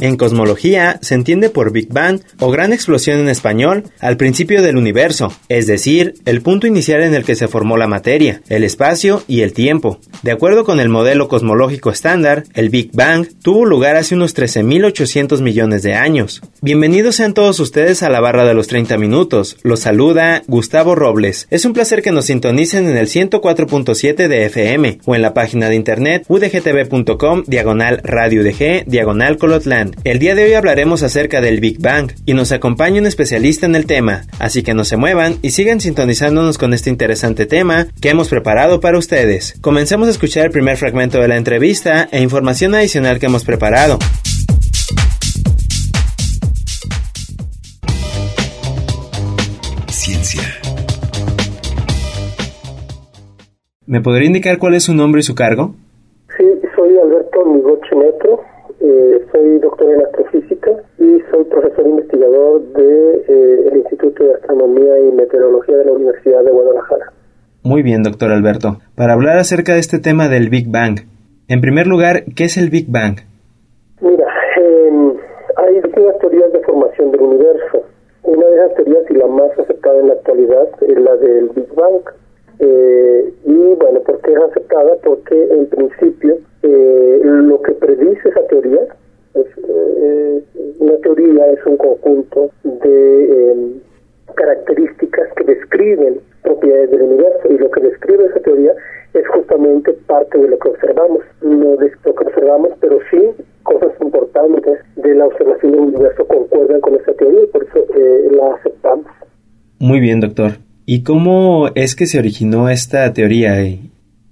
En cosmología se entiende por Big Bang o gran explosión en español al principio del universo, es decir, el punto inicial en el que se formó la materia, el espacio y el tiempo. De acuerdo con el modelo cosmológico estándar, el Big Bang tuvo lugar hace unos 13.800 millones de años. Bienvenidos sean todos ustedes a la barra de los 30 minutos. Los saluda Gustavo Robles. Es un placer que nos sintonicen en el 104.7 de FM o en la página de internet udgtv.com diagonal radio UDG diagonal El día de hoy hablaremos acerca del Big Bang y nos acompaña un especialista en el tema, así que no se muevan y sigan sintonizándonos con este interesante tema que hemos preparado para ustedes. Comencemos a escuchar el primer fragmento de la entrevista e información adicional que hemos preparado. Ciencia, ¿Me podría indicar cuál es su nombre y su cargo? Sí, soy Alberto Migoche Neto, eh, soy doctor en astrofísica y soy profesor investigador del de, eh, Instituto de Astronomía y Meteorología de la Universidad de Guadalajara. Muy bien, doctor Alberto. Para hablar acerca de este tema del Big Bang, en primer lugar, ¿qué es el Big Bang? Mira, eh, hay distintas teorías de formación del universo. Una de esas teorías y la más aceptada en la actualidad es la del Big Bang. Eh, y bueno, ¿por qué es aceptada? Porque en principio eh, lo que predice esa teoría, eh, una teoría es un conjunto de em, características que describen propiedades del universo y lo que describe esa teoría es justamente parte de lo que observamos, no de lo que observamos, pero sí cosas importantes de la observación del universo concuerdan con esa teoría y por eso eh, la aceptamos. Muy bien, doctor. ¿Y cómo es que se originó esta teoría?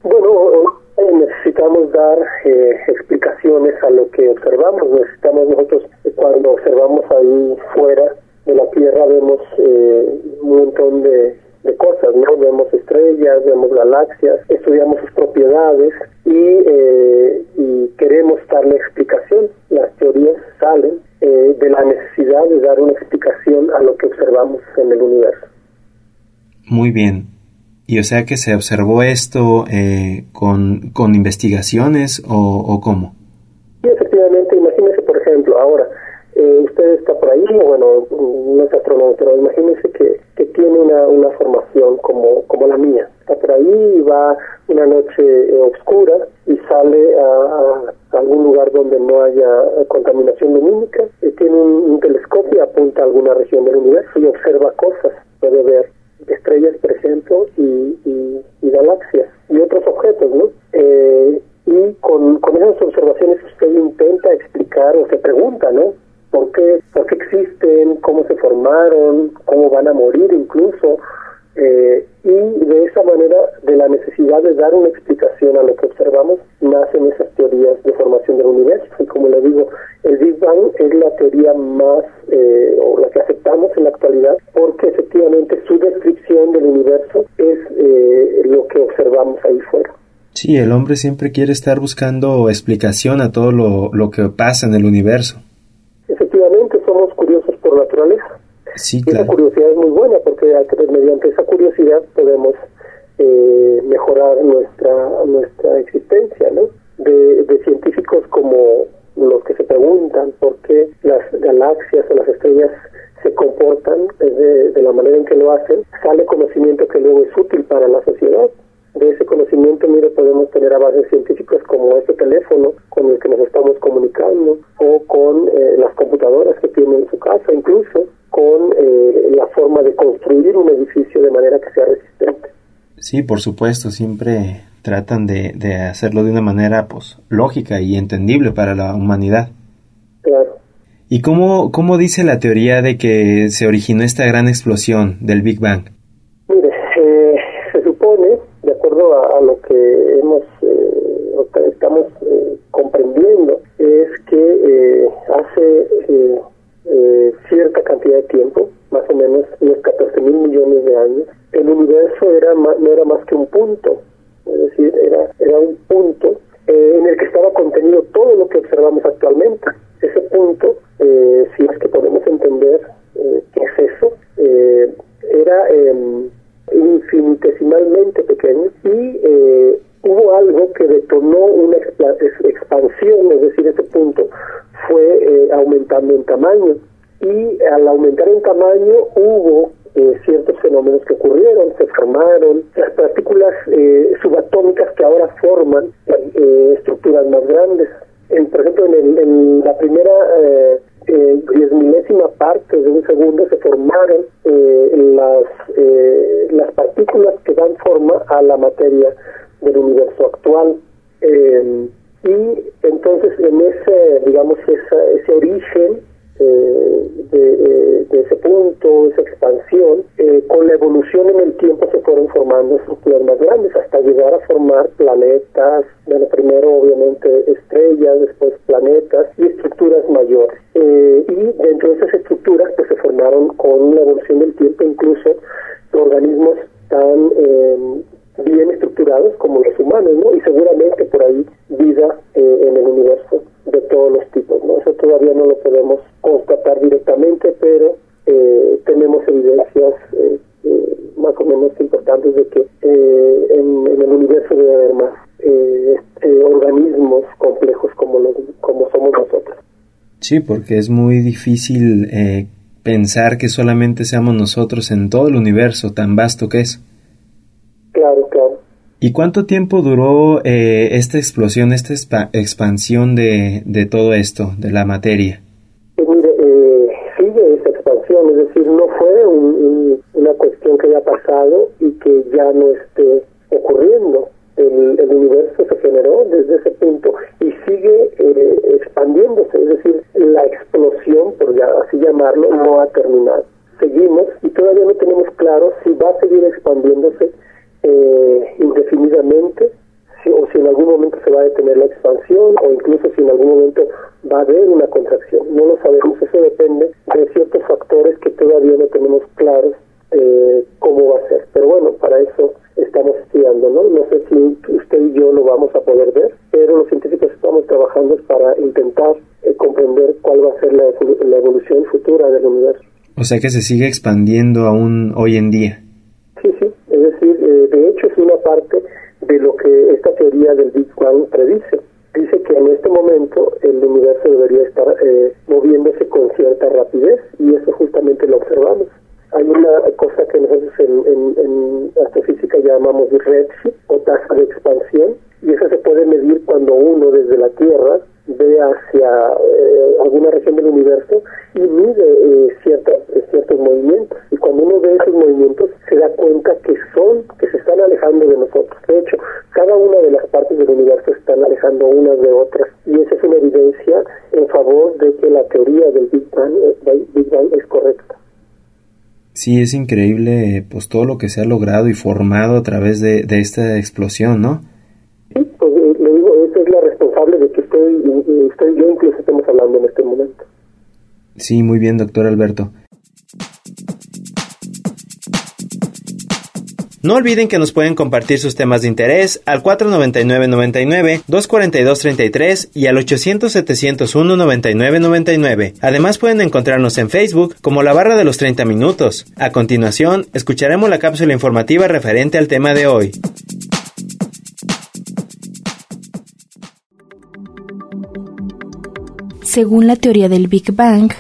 Bueno, eh, necesitamos dar eh, explicaciones a lo que observamos. Necesitamos nosotros, eh, cuando observamos ahí fuera de la Tierra, vemos eh, un montón de, de cosas, ¿no? Vemos estrellas, vemos galaxias, estudiamos sus propiedades y, eh, y queremos darle explicación. Las teorías salen eh, de la necesidad de dar una explicación a lo que observamos en el universo. Muy bien. Y o sea que se observó esto eh, con, con investigaciones o, o cómo? Sí, efectivamente, imagínese, por ejemplo, ahora, eh, usted está por ahí, bueno, no es astrónomo, pero imagínese que, que tiene una, una formación como, como la mía. Está por ahí y va una noche eh, oscura y sale a, algún lugar donde no haya contaminación lumínica, tiene un, un telescopio, apunta a alguna región del universo y observa cosas, puede ver ejemplo, y, y, y galaxias y otros objetos, ¿no? Eh, y con, con esas observaciones usted intenta explicar o se pregunta, ¿no? ¿Por qué, ¿Por qué existen? ¿Cómo se formaron? ¿Cómo van a morir incluso? Eh, y de esa manera, de la necesidad de dar una explicación a lo que observamos, nacen esas teorías de formación del universo. Y como le digo, el Big Bang es la teoría más, eh, o la que aceptamos en la actualidad, porque efectivamente su descripción del universo es eh, lo que observamos ahí fuera. Sí, el hombre siempre quiere estar buscando explicación a todo lo, lo que pasa en el universo. Efectivamente, somos curiosos por naturaleza. Sí, Y esa claro. curiosidad es muy buena porque mediante esa curiosidad podemos eh, mejorar nuestra nuestra existencia, ¿no? De, de científicos como los que se preguntan por qué las galaxias o las estrellas se comportan de, de la manera en que lo hacen, sale conocimiento que luego es útil para la sociedad. Sí, por supuesto, siempre tratan de, de hacerlo de una manera pues lógica y entendible para la humanidad. Claro. ¿Y cómo, cómo dice la teoría de que se originó esta gran explosión del Big Bang? Mire, eh, se supone, de acuerdo a, a lo que hemos, eh, lo que estamos eh, comprendiendo, es que eh, hace cierta cantidad de tiempo, más o menos unos 14 mil millones de años, el universo era no era más que un punto, es decir, era, era un punto en el que estaba contenido todo lo que observamos actualmente. Ese punto, si es que podemos entender qué es eso, era em, infinitesimalmente pequeño y eh, hubo algo que detonó una expansión, es decir, ese punto fue eh, aumentando en tamaño y al aumentar en tamaño hubo eh, ciertos fenómenos que ocurrieron, se formaron las partículas subatómicas que ahora forman estructuras más grandes. En, por ejemplo, en, en la primera eh, diez milésima parte de un segundo se formaron eh, las, eh, las partículas que dan forma a la materia del universo actual. Eh, y entonces en ese, digamos, ese origen eh, de, de, ese punto, esa expansión, eh, con la evolución en el tiempo se fueron formando estructuras más grandes hasta llegar a formar planetas, bueno, primero obviamente estrellas, después planetas y estructuras mayores. Eh, y dentro de esas estructuras pues se formaron con la evolución del tiempo incluso organismos tan bien estructurados como los humanos, ¿no? Y seguramente por ahí vida en el universo de todos los tipos, ¿no? Eso todavía no lo podemos constatar directamente, pero eh, tenemos evidencias eh, eh, más o menos importantes de que en, el universo debe haber más organismos complejos como, los, como somos nosotros. Sí, porque es muy difícil pensar que solamente seamos nosotros en todo el universo tan vasto que es. ¿Y cuánto tiempo duró eh, esta explosión, esta expansión de, todo esto, de la materia? Pues mire, eh, sigue esa expansión, es decir, no fue una cuestión que haya pasado y que ya no esté ocurriendo. El, el universo se generó desde ese punto y sigue eh, expandiéndose, es decir, la explosión, por ya así llamarlo, no ha terminado. Seguimos y todavía no tenemos claro si va a seguir expandiéndose eh, indefinidamente, si, o si en algún detener la expansión, o incluso si en algún momento va a haber una contracción. No lo sabemos, eso depende de ciertos factores que todavía no tenemos claros eh, cómo va a ser. Pero bueno, para eso estamos estudiando, ¿no? No sé si usted y yo lo vamos a poder ver, pero los científicos estamos trabajando para intentar eh, comprender cuál va a ser la, la evolución futura del universo. O sea que se sigue expandiendo aún hoy en día. Sí, sí, es decir, eh, de hecho es una parte de lo que esta teoría del Big Bang predice. Dice que en este momento el universo debería estar eh, moviéndose con cierta rapidez y eso justamente lo observamos. Hay una cosa que nosotros en, en, astrofísica llamamos redshift o tasa de expansión y eso se puede medir cuando uno desde la Tierra ve hacia eh, alguna región del universo y mide eh, ciertos movimientos. Y cuando uno ve esos movimientos se da cuenta que son, que se están alejando de nosotros. De hecho, cada una de las partes del universo están alejando unas de otras. Y esa es una evidencia en favor de que la teoría del Big Bang, eh, Big Bang es correcta. Sí, es increíble pues todo lo que se ha logrado y formado a través de, de esta explosión, ¿no? Sí, muy bien, doctor Alberto. No olviden que nos pueden compartir sus temas de interés al 499-99, 242-33 y al 800-701-9999. Además pueden encontrarnos en Facebook como la barra de los 30 minutos. A continuación, escucharemos la cápsula informativa referente al tema de hoy. Según la teoría del Big Bang,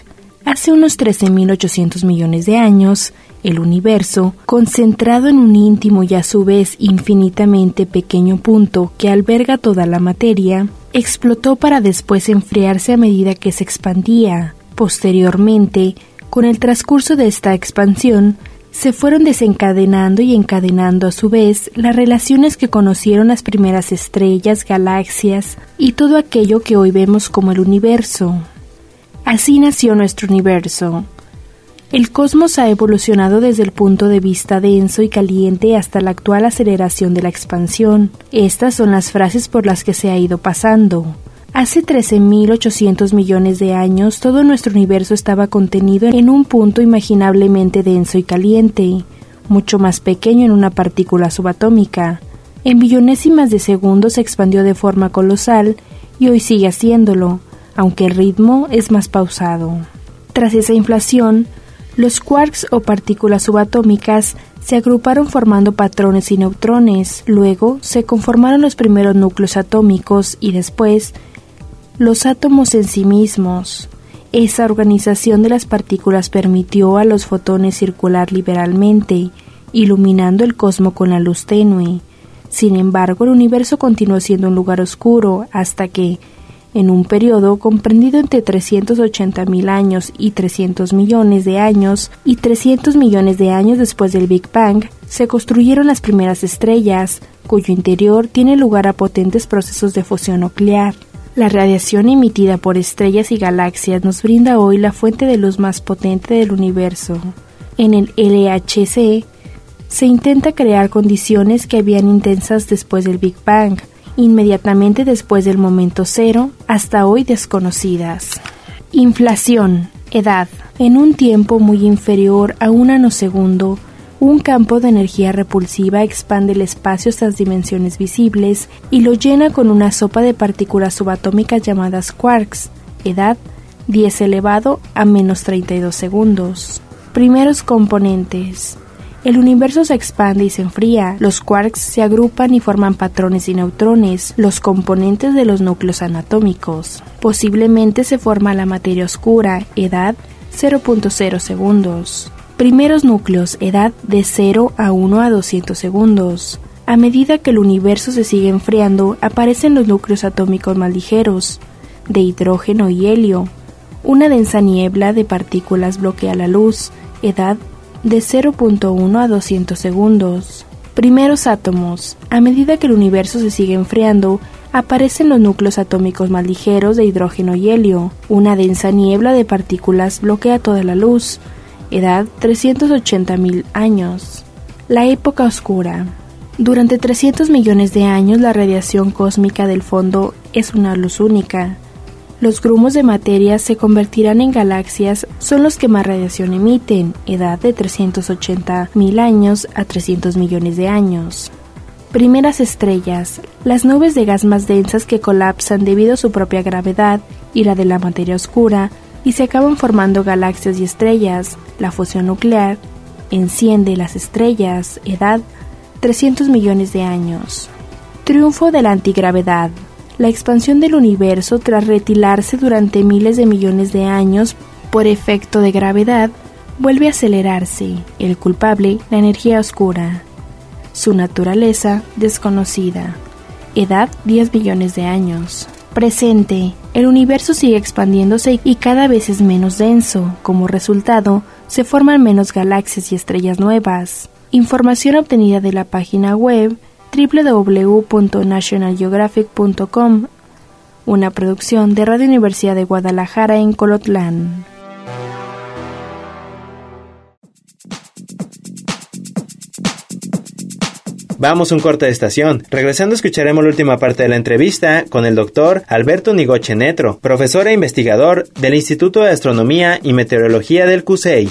hace unos 13.800 millones de años, el universo, concentrado en un íntimo y a su vez infinitamente pequeño punto que alberga toda la materia, explotó para después enfriarse a medida que se expandía. Posteriormente, con el transcurso de esta expansión, se fueron desencadenando y encadenando a su vez las relaciones que conocieron las primeras estrellas, galaxias y todo aquello que hoy vemos como el universo. Así nació nuestro universo. El cosmos ha evolucionado desde el punto de vista denso y caliente hasta la actual aceleración de la expansión. Estas son las frases por las que se ha ido pasando. Hace 13.800 millones de años todo nuestro universo estaba contenido en un punto imaginablemente denso y caliente, mucho más pequeño en una partícula subatómica. En billonésimas de segundos se expandió de forma colosal y hoy sigue haciéndolo, aunque el ritmo es más pausado. Tras esa inflación, los quarks o partículas subatómicas se agruparon formando patrones y neutrones, luego se conformaron los primeros núcleos atómicos y después los átomos en sí mismos. Esa organización de las partículas permitió a los fotones circular liberalmente, iluminando el cosmos con la luz tenue. Sin embargo, el universo continuó siendo un lugar oscuro hasta que, en un periodo comprendido entre 380.000 años y 300 millones de años y 300 millones de años después del Big Bang, se construyeron las primeras estrellas, cuyo interior tiene lugar a potentes procesos de fusión nuclear. La radiación emitida por estrellas y galaxias nos brinda hoy la fuente de luz más potente del universo. En el LHC se intenta crear condiciones que habían intensas después del Big Bang, inmediatamente después del momento cero, hasta hoy desconocidas. Inflación, edad. En un tiempo muy inferior a un nanosegundo, un campo de energía repulsiva expande el espacio hasta las dimensiones visibles y lo llena con una sopa de partículas subatómicas llamadas quarks. Edad 10 elevado a menos 32 segundos. Primeros componentes. El universo se expande y se enfría. Los quarks se agrupan y forman patrones y neutrones, los componentes de los núcleos anatómicos. Posiblemente se forma la materia oscura, edad 0.0 segundos. Primeros núcleos, edad de 0 a 1 a 200 segundos. A medida que el universo se sigue enfriando, aparecen los núcleos atómicos más ligeros, de hidrógeno y helio. Una densa niebla de partículas bloquea la luz, edad de 0.1 a 200 segundos. Primeros átomos. A medida que el universo se sigue enfriando, aparecen los núcleos atómicos más ligeros de hidrógeno y helio. Una densa niebla de partículas bloquea toda la luz, edad 380.000 años. La época oscura. Durante 300 millones de años la radiación cósmica del fondo es una luz única. Los grumos de materia se convertirán en galaxias, son los que más radiación emiten, edad de 380.000 años a 300 millones de años. Primeras estrellas, las nubes de gas más densas que colapsan debido a su propia gravedad y la de la materia oscura, y se acaban formando galaxias y estrellas. La fusión nuclear enciende las estrellas, edad 300 millones de años. Triunfo de la antigravedad. La expansión del universo tras retilarse durante miles de millones de años por efecto de gravedad vuelve a acelerarse. El culpable, la energía oscura. Su naturaleza desconocida. Edad 10 millones de años. Presente. El universo sigue expandiéndose y cada vez es menos denso. Como resultado, se forman menos galaxias y estrellas nuevas. Información obtenida de la página web www.nationalgeographic.com, una producción de Radio Universidad de Guadalajara en Colotlán. Vamos un corte de estación. Regresando escucharemos la última parte de la entrevista con el doctor Alberto Nigoche Netro, profesor e investigador del Instituto de Astronomía y Meteorología del CUSEI.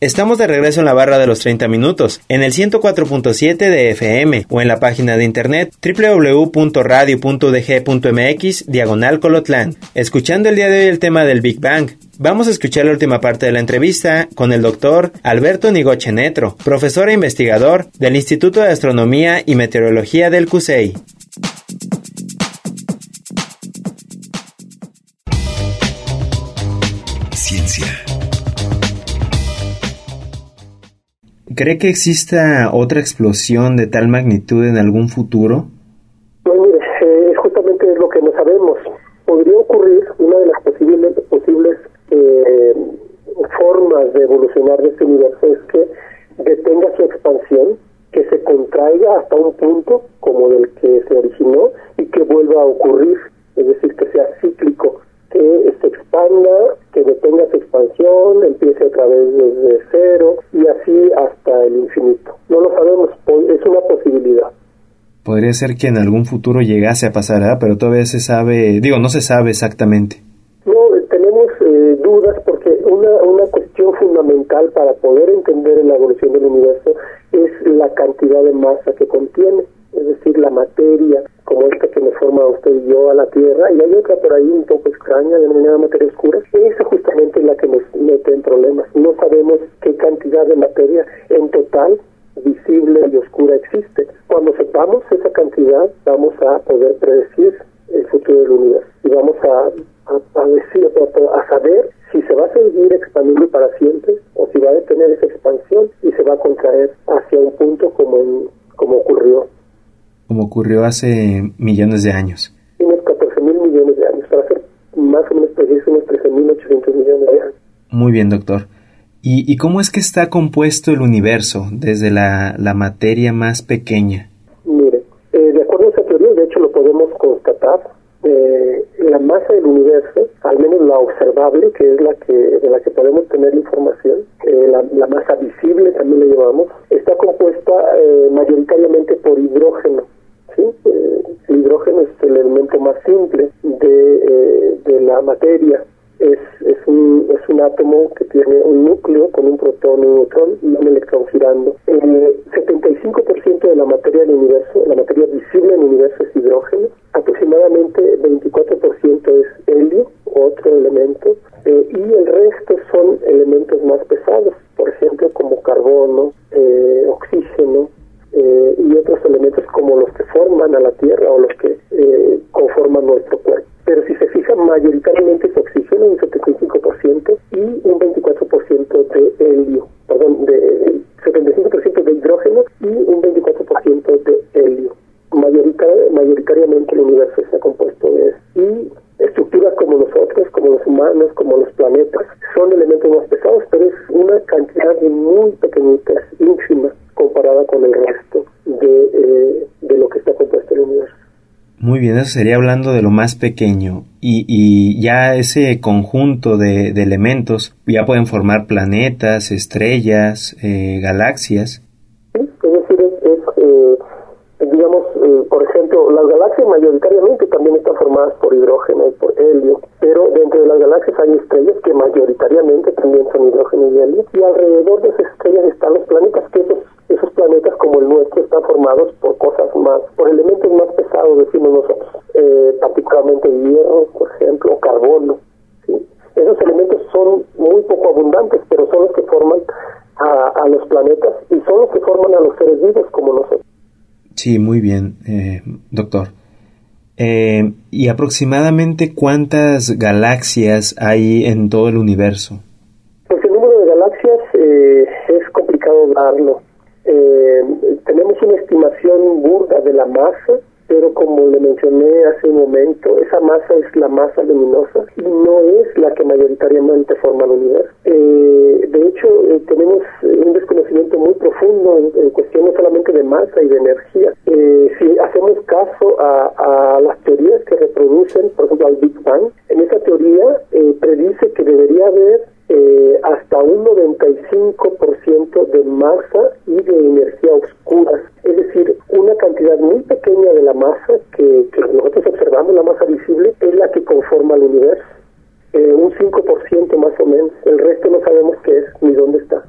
Estamos de regreso en la barra de los 30 minutos, en el 104.7 de FM o en la página de internet www.radio.dg.mx diagonal Colotlán. Escuchando el día de hoy el tema del Big Bang, vamos a escuchar la última parte de la entrevista con el doctor Alberto Nigoche Netro, profesor e investigador del Instituto de Astronomía y Meteorología del CUSEI. ¿Cree que exista otra explosión de tal magnitud en algún futuro? Pues mire, eh, justamente lo que no sabemos. Podría ocurrir una de las posibles, posibles eh, formas de evolucionar de este universo es que detenga su expansión, que se contraiga hasta un punto como del que se originó y que vuelva a ocurrir, es decir, que sea cíclico, que se expanda, que detenga su expansión, empiece otra vez desde cero y así hasta el infinito. No lo sabemos, es una posibilidad. Podría ser que en algún futuro llegase a pasar, ¿eh? pero todavía se sabe, digo, no se sabe exactamente. No, tenemos eh, dudas porque una, una cuestión fundamental para poder entender la evolución del universo es la cantidad de masa que contiene, es decir, la materia como esta que nos forma usted y yo a la Tierra, y hay otra por ahí un poco extraña denominada materia oscura, esa justamente la que nos mete en problemas. No sabemos qué cantidad de materia en total visible y oscura existe. Cuando sepamos esa cantidad, vamos a poder predecir el futuro del universo y vamos a, a, decir, a, saber si se va a seguir expandiendo para siempre o si va a detener esa expansión y se va a contraer hacia un punto como, como ocurrió. Como ocurrió hace millones de años. Unos 14 mil millones de años, para ser más o menos preciso, unos 13 mil 800 millones de años. Muy bien, doctor. ¿Y, cómo es que está compuesto el universo desde la, la materia más pequeña? Mire, eh, de acuerdo a esa teoría, de hecho lo podemos constatar, eh, la masa del universo, al menos la observable, que es la que de la que podemos tener información, eh, la, masa visible también le llamamos, está compuesta mayoritariamente por hidrógeno. ¿sí? el hidrógeno es el elemento más simple de, de la materia es, es, un, es un átomo que tiene un núcleo con un protón, un neutrón y un electrón girando. El 75% de la materia del universo, la materia visible en el universo eso sería hablando de lo más pequeño. Y, y ya ese conjunto de, de, elementos ya pueden formar planetas, estrellas, eh, galaxias. Sí, es decir, es, eh, digamos, eh, por ejemplo, las galaxias mayoritariamente también están formadas por hidrógeno y por helio, pero dentro de las galaxias hay estrellas que mayoritariamente también son hidrógeno y helio, y alrededor de esas estrellas están los planetas, que esos esos planetas como el nuestro están formados por cosas más, por elementos más pesados, decimos nosotros, eh, particularmente hierro, por ejemplo, carbono. Esos elementos son muy poco abundantes, pero son los que forman a, los planetas y son los que forman a los seres vivos como nosotros. Sí, muy bien, eh, doctor. Eh, ¿Y aproximadamente cuántas galaxias hay en todo el universo? Pues el número de galaxias es complicado darlo eh, tenemos una estimación burda de la masa, pero como le mencioné hace un momento, esa masa es la masa luminosa y no es la que mayoritariamente forma el universo. Eh, de hecho, eh, tenemos un desconocimiento muy profundo en, cuestión no solamente de masa y de energía. Eh, si hacemos caso a, a, las teorías que reproducen, por ejemplo, al Big Bang, en esa teoría predice que debería haber eh, hasta un 95% de masa y de energía oscura. Es decir, una cantidad muy pequeña de la masa que, nosotros observamos, la masa visible, es la que conforma el universo. Eh, un 5% más o menos. El resto no sabemos qué es ni dónde está.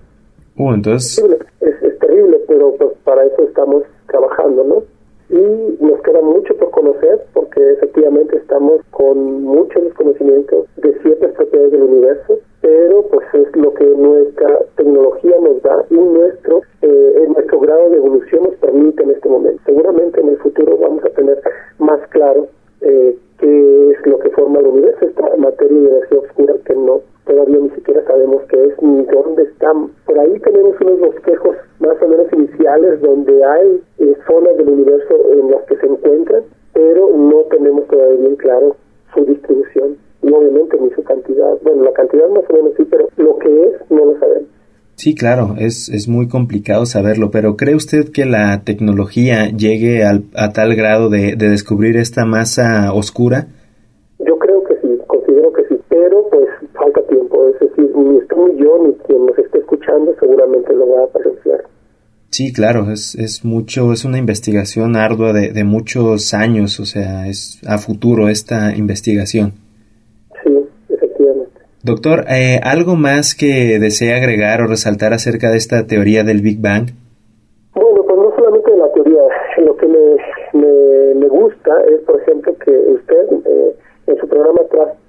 Uh, entonces... Es, es terrible, pero pues para eso estamos trabajando, ¿no? y nos queda mucho por conocer porque efectivamente estamos con mucho desconocimiento de ciertas propiedades del universo pero pues es lo que nuestra tecnología nos da y nuestro eh, nuestro grado de evolución nos permite en este momento. Seguramente en el futuro vamos a tener más claro eh, qué es lo que forma el universo, esta materia y energía oscura que no todavía ni siquiera sabemos qué es ni dónde están ahí tenemos unos bosquejos más o menos iniciales donde hay eh, zonas del universo en las que se encuentran, pero no tenemos todavía bien claro su distribución y obviamente ni su cantidad. Bueno, la cantidad más o menos sí, pero lo que es no lo sabemos. Sí, claro, es, es, muy complicado saberlo, pero ¿cree usted que la tecnología llegue al, a tal grado de, de descubrir esta masa oscura? Sí, claro, es, es mucho, es una investigación ardua de, de muchos años, o sea, es a futuro esta investigación. Doctor, eh, ¿algo más que desea agregar o resaltar acerca de esta teoría del Big Bang? Bueno, pues no solamente de la teoría. Lo que me, me, gusta es, por ejemplo, que usted eh, en su programa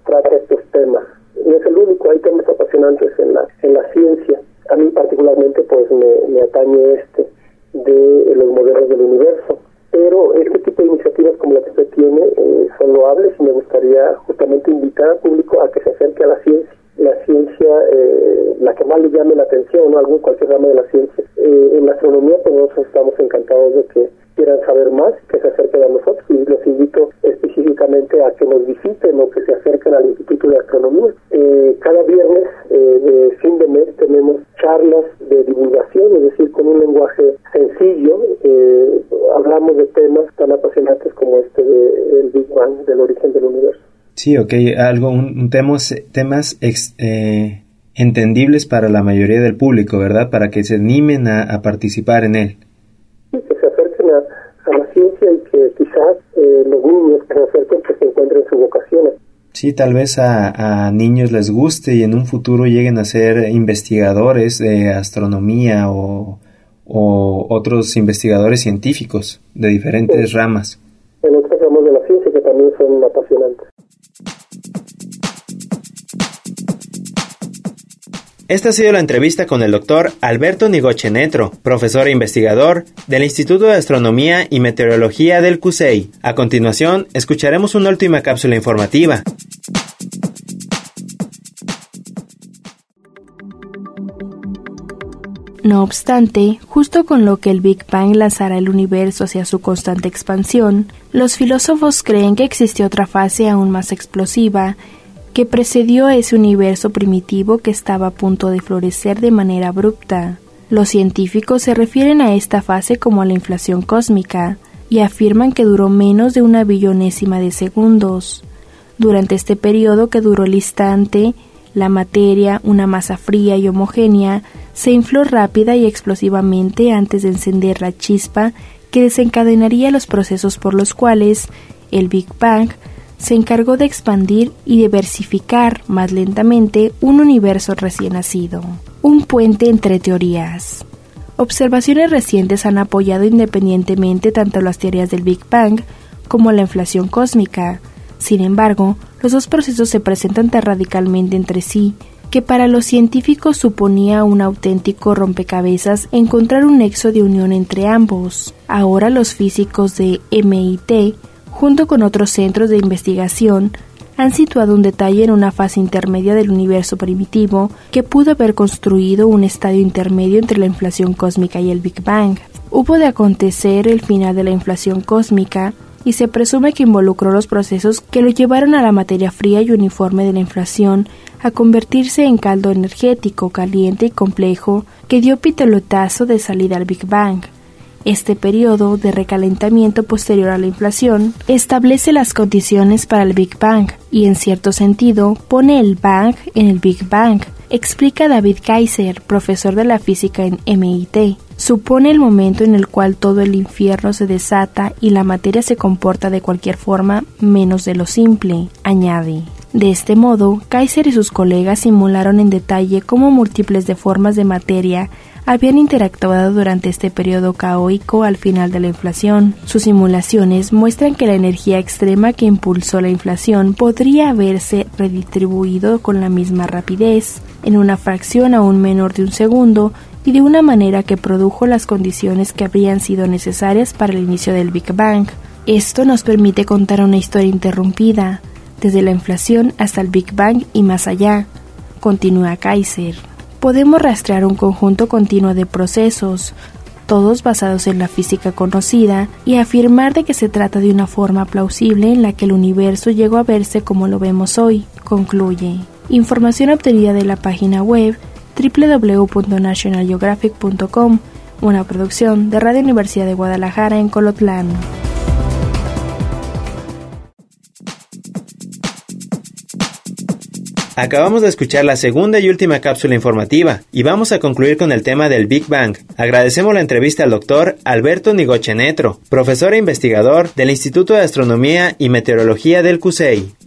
trata estos temas. No es el único, hay temas apasionantes en la, en la ciencia. A mí particularmente pues me, atañe este de los modelos del universo pero este tipo de iniciativas como la que usted tiene eh, son loables y me gustaría justamente invitar al público a que se acerque a la ciencia, la ciencia, eh, la que más le llame la atención, ¿no? algún cualquier rama de la ciencia. Eh, en la astronomía, pues nosotros estamos encantados de que quieran saber más, que se acerquen a nosotros y los invito específicamente a que nos visiten o que se acerquen al Instituto de Astronomía. Eh, cada viernes eh, de fin de mes tenemos charlas de divulgación, es decir, con un lenguaje sencillo, eh, hablamos de temas tan apasionantes como este del Big Bang, del origen del universo. Sí, ok, algo, un, temas, temas entendibles para la mayoría del público, ¿verdad? Para que se animen a participar en él a, la ciencia y que quizás eh, los niños acerquen que se encuentren sus vocaciones. Sí, tal vez a, a, niños les guste y en un futuro lleguen a ser investigadores de astronomía o, o otros investigadores científicos de diferentes ramas. Esta ha sido la entrevista con el doctor Alberto Nigochenetro, profesor e investigador del Instituto de Astronomía y Meteorología del CUSEI. A continuación, escucharemos una última cápsula informativa. No obstante, justo con lo que el Big Bang lanzará el universo hacia su constante expansión, los filósofos creen que existe otra fase aún más explosiva que precedió a ese universo primitivo que estaba a punto de florecer de manera abrupta. Los científicos se refieren a esta fase como a la inflación cósmica y afirman que duró menos de una billonésima de segundos. Durante este periodo que duró el instante, la materia, una masa fría y homogénea, se infló rápida y explosivamente antes de encender la chispa que desencadenaría los procesos por los cuales el Big Bang se encargó de expandir y diversificar más lentamente un universo recién nacido, un puente entre teorías. Observaciones recientes han apoyado independientemente tanto las teorías del Big Bang como la inflación cósmica. Sin embargo, los dos procesos se presentan tan radicalmente entre sí que para los científicos suponía un auténtico rompecabezas encontrar un nexo de unión entre ambos. Ahora los físicos de MIT junto con otros centros de investigación, han situado un detalle en una fase intermedia del universo primitivo que pudo haber construido un estadio intermedio entre la inflación cósmica y el Big Bang. Hubo de acontecer el final de la inflación cósmica y se presume que involucró los procesos que lo llevaron a la materia fría y uniforme de la inflación a convertirse en caldo energético caliente y complejo que dio pitelotazo de salida al Big Bang. Este periodo de recalentamiento posterior a la inflación establece las condiciones para el Big Bang y en cierto sentido pone el Bang en el Big Bang, explica David Kaiser, profesor de la física en MIT. Supone el momento en el cual todo el infierno se desata y la materia se comporta de cualquier forma menos de lo simple, añade. De este modo, Kaiser y sus colegas simularon en detalle cómo múltiples de formas de materia habían interactuado durante este periodo caótico al final de la inflación. Sus simulaciones muestran que la energía extrema que impulsó la inflación podría haberse redistribuido con la misma rapidez, en una fracción aún menor de un segundo, y de una manera que produjo las condiciones que habrían sido necesarias para el inicio del Big Bang. Esto nos permite contar una historia interrumpida, desde la inflación hasta el Big Bang y más allá, continúa Kaiser podemos rastrear un conjunto continuo de procesos, todos basados en la física conocida, y afirmar de que se trata de una forma plausible en la que el universo llegó a verse como lo vemos hoy, concluye. Información obtenida de la página web www.nationalgeographic.com, una producción de Radio Universidad de Guadalajara en Colotlán. Acabamos de escuchar la segunda y última cápsula informativa y vamos a concluir con el tema del Big Bang. Agradecemos la entrevista al doctor Alberto Nigochenetro, profesor e investigador del Instituto de Astronomía y Meteorología del CUSEI.